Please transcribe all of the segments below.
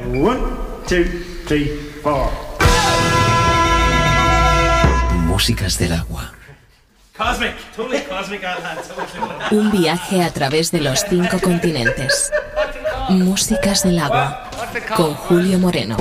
One, two, three, four. Músicas del agua. Cosmic, totally cosmic totally. Un viaje a través de los cinco continentes. Músicas del agua. Con Julio Moreno.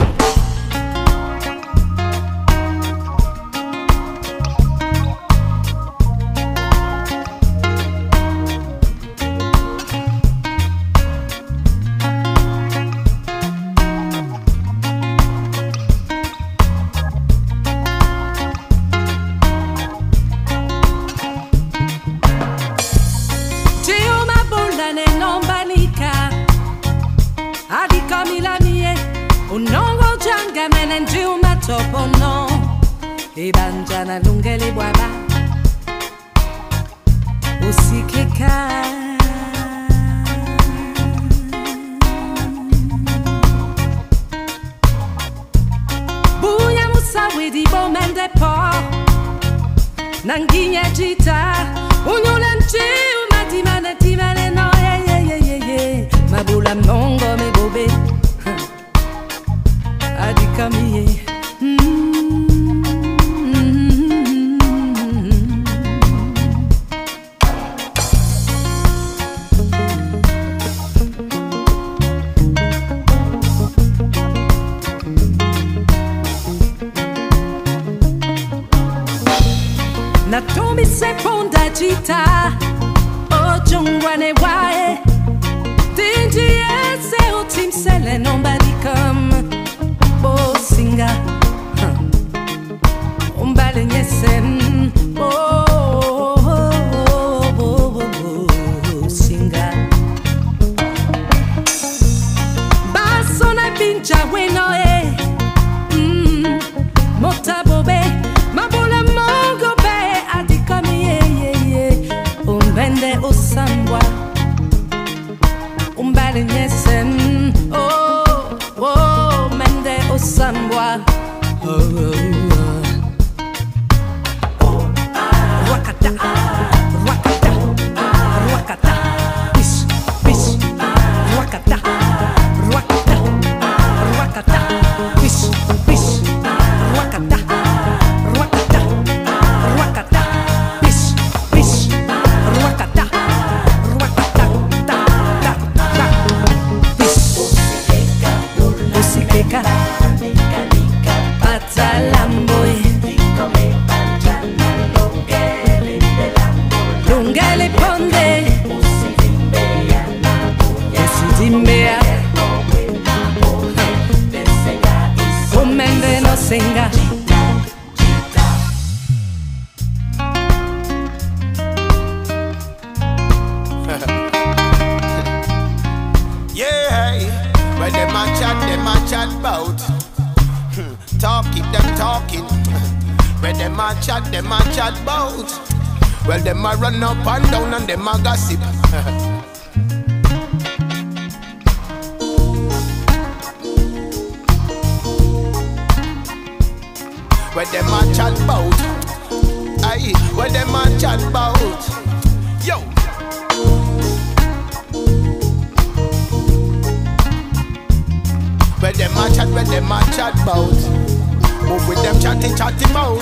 chatty chatty about.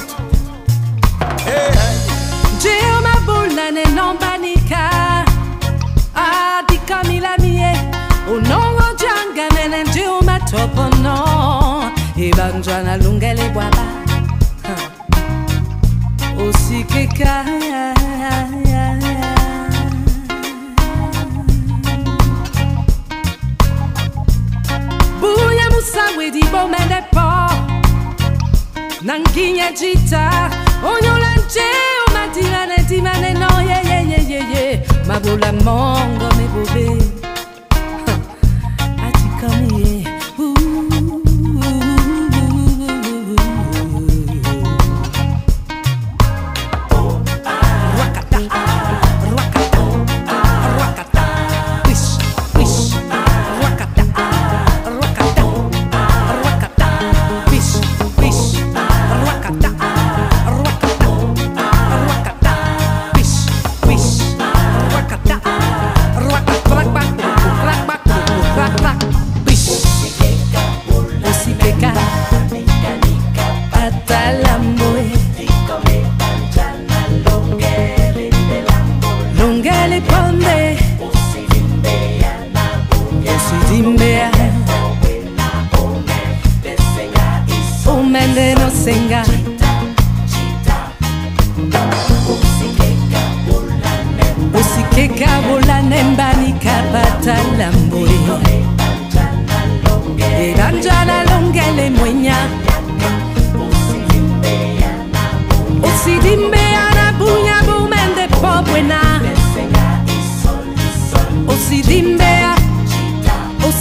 Hey, hey. Jehovah bulla ne nomba nika adika ah, mila mie. Unongo janga nene Jehovah topono ibanjwa na lungele bwaba usikika ah. oh, buya musa wedi bomende nankinya città ognuno c'è un oh, mattina ne timane no ye ye ye ye ma vola mongo me bove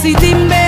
si te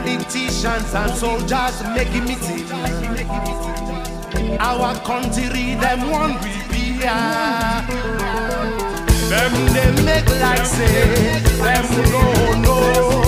politicians and soldiers making me see our country them one we be them they make like say them no no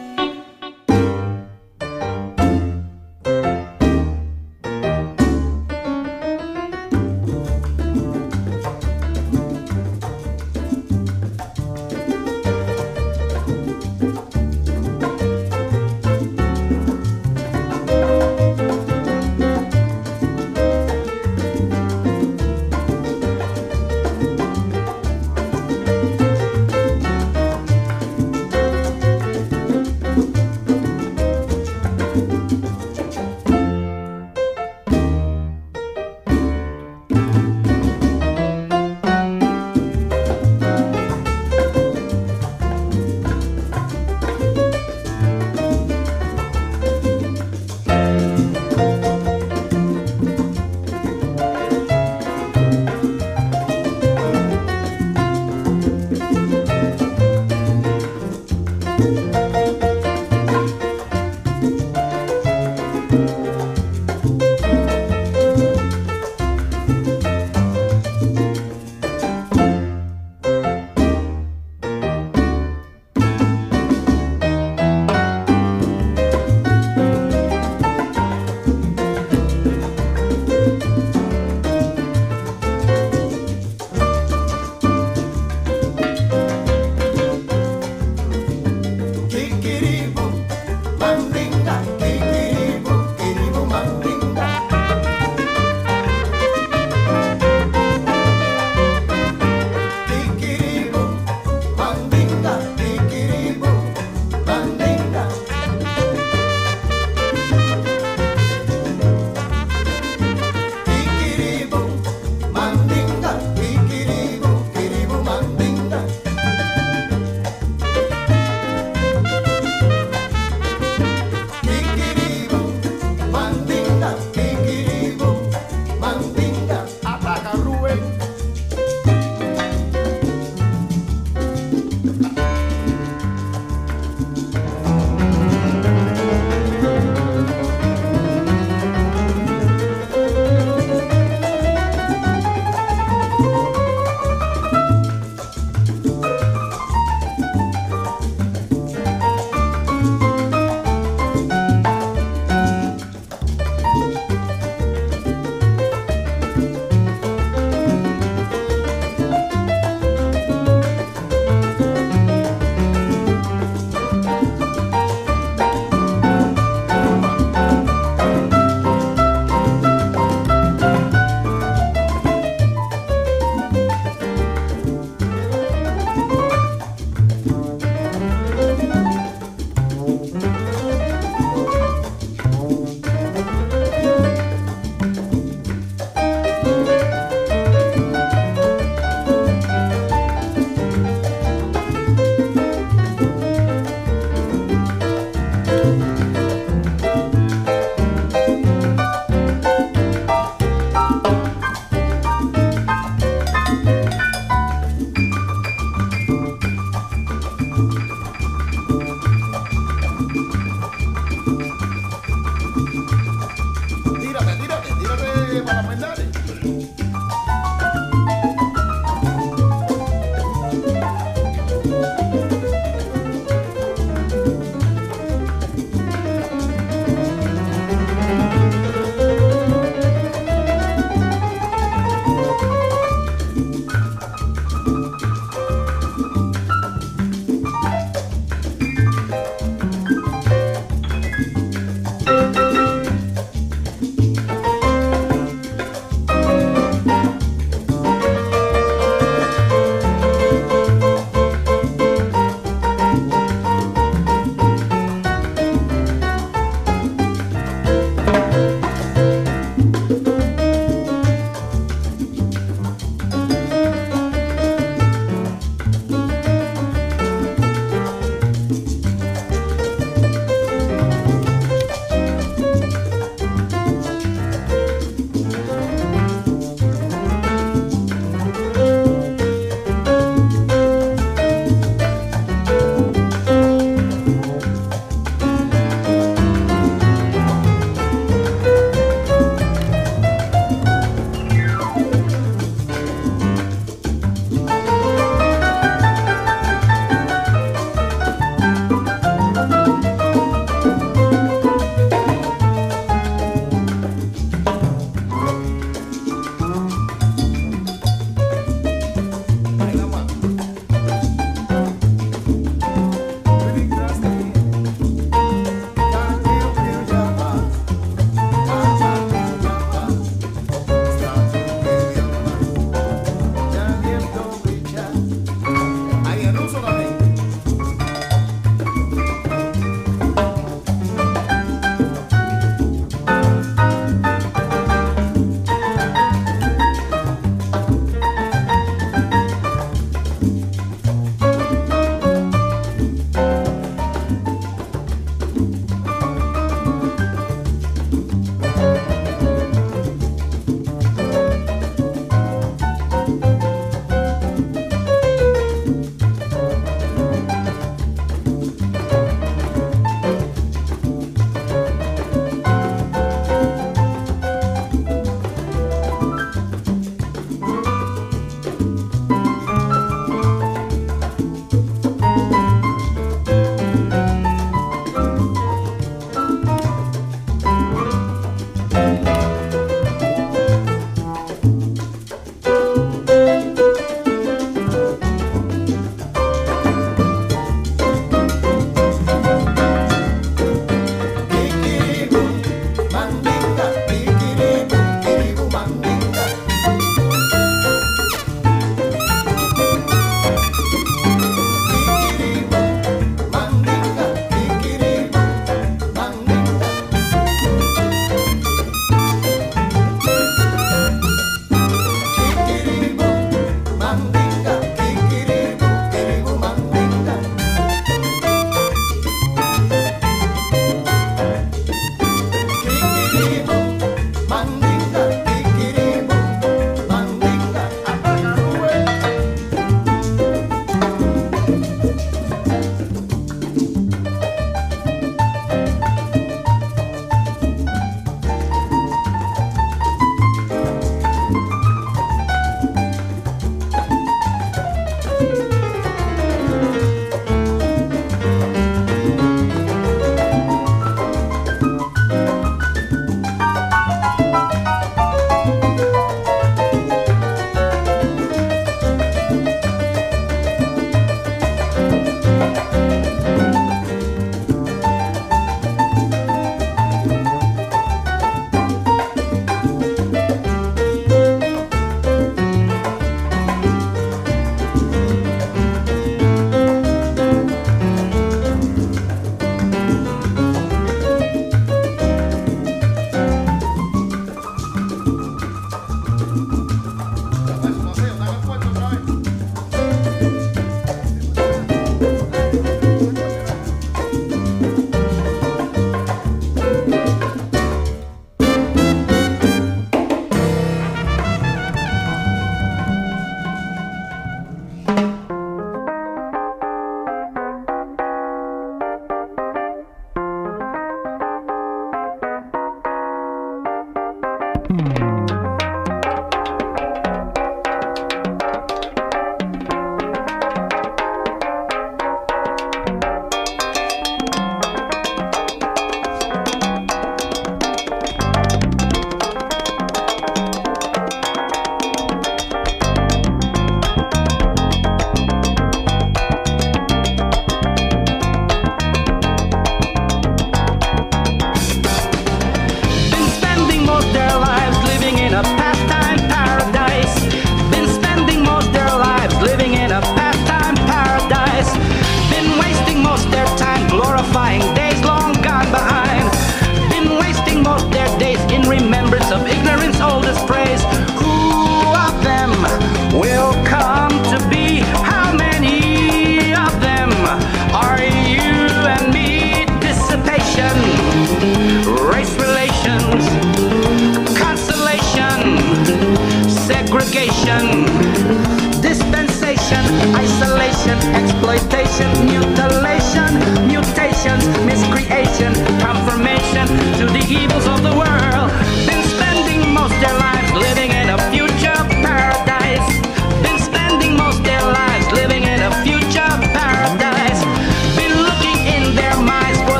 exploitation, mutilation, mutations, miscreation, confirmation.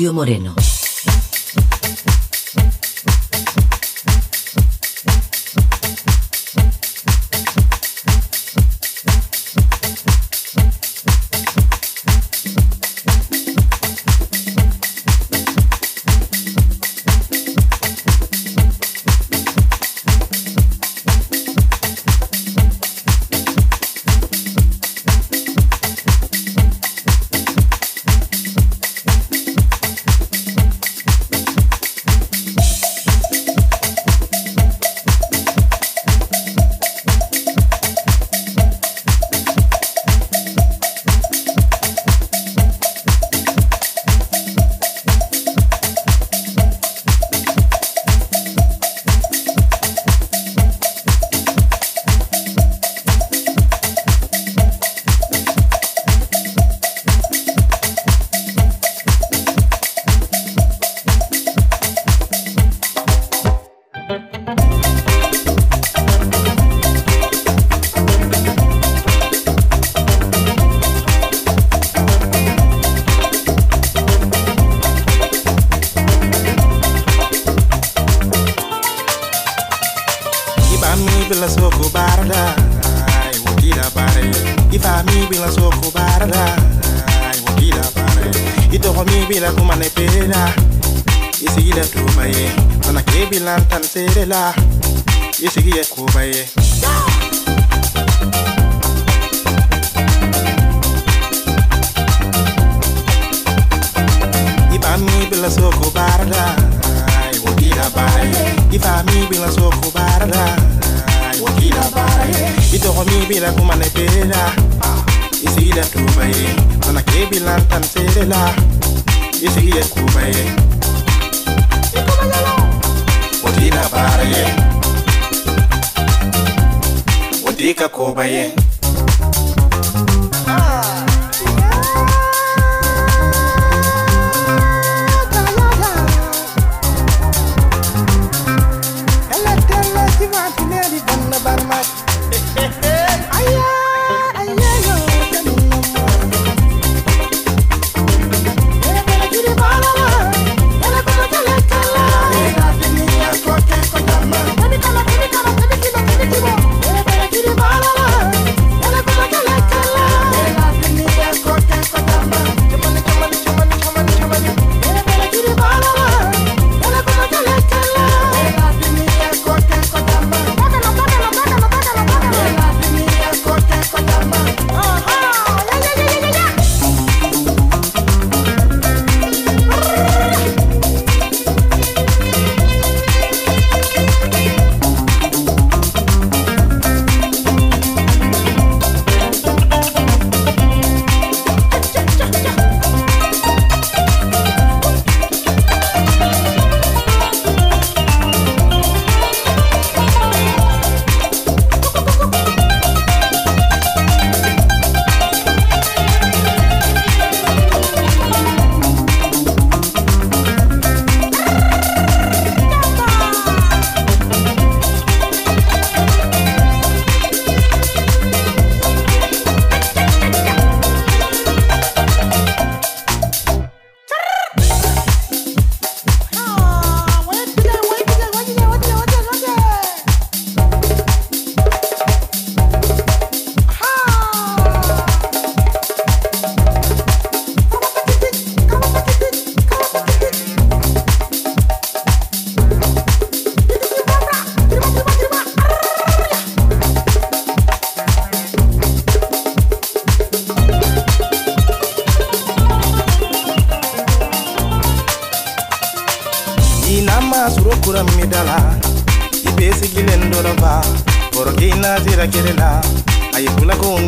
Julio Moreno.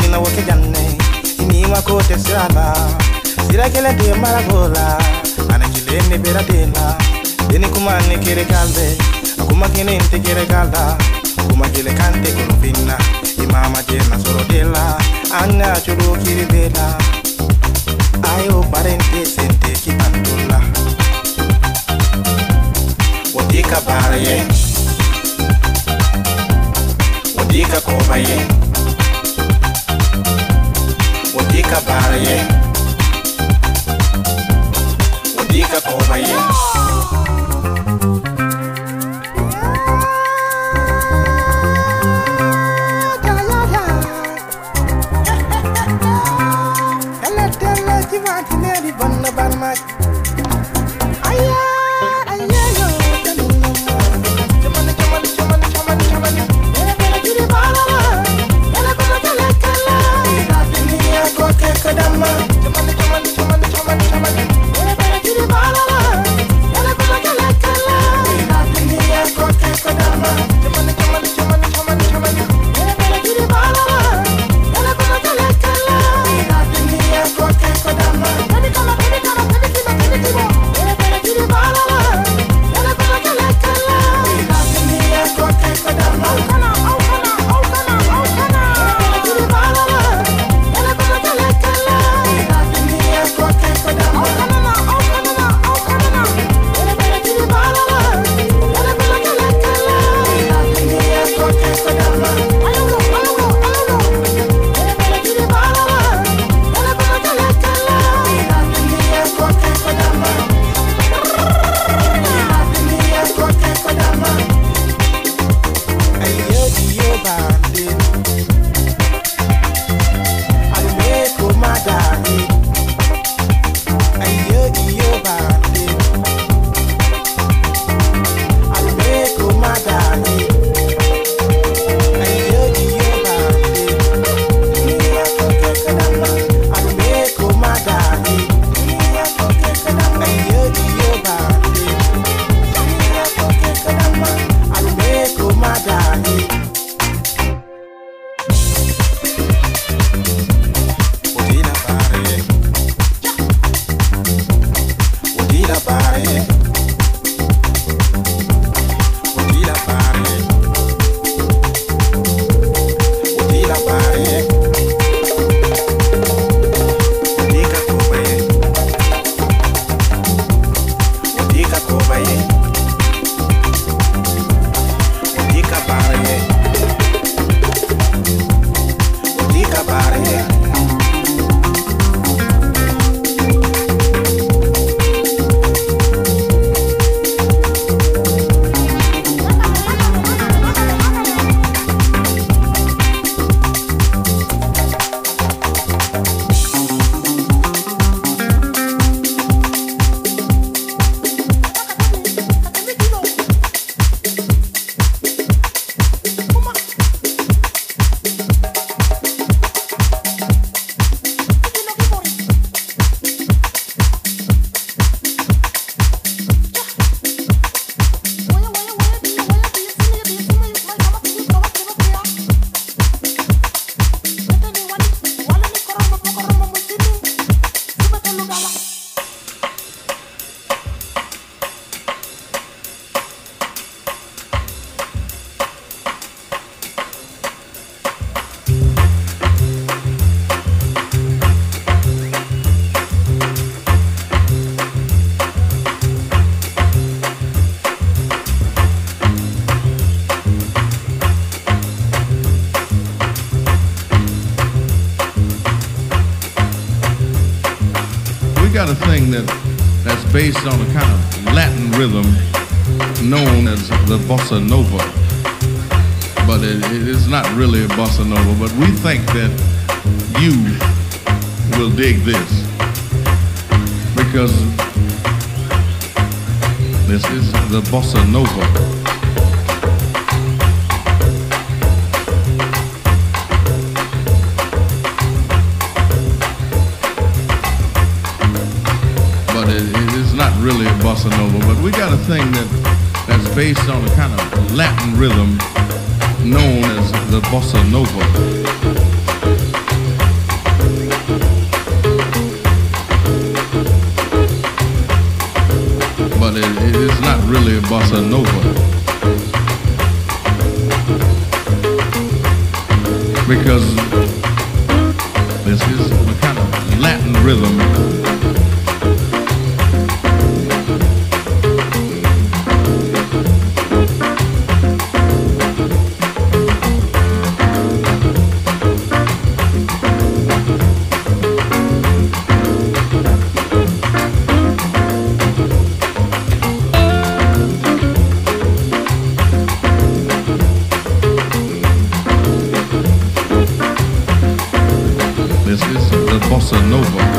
ngina woke janne ininga kote sana sirakele de maragola ana kilene beratela deni kumane kere kalbe akuma kene inte kere kala. Kuma kele kante kurupinna imama jena sorodela anga chulu kiridela ayo parente sente kipantula wodika baraye wodika kobaye. ka baara ye o de ka kɔrɔba based on a kind of Latin rhythm known as the bossa nova. But it, it is not really a bossa nova, but we think that you will dig this because this is the bossa nova. really a bossa nova, but we got a thing that that's based on a kind of Latin rhythm known as the bossa nova. But it, it is not really a bossa nova. Because this is a kind of Latin rhythm Bossa Nova.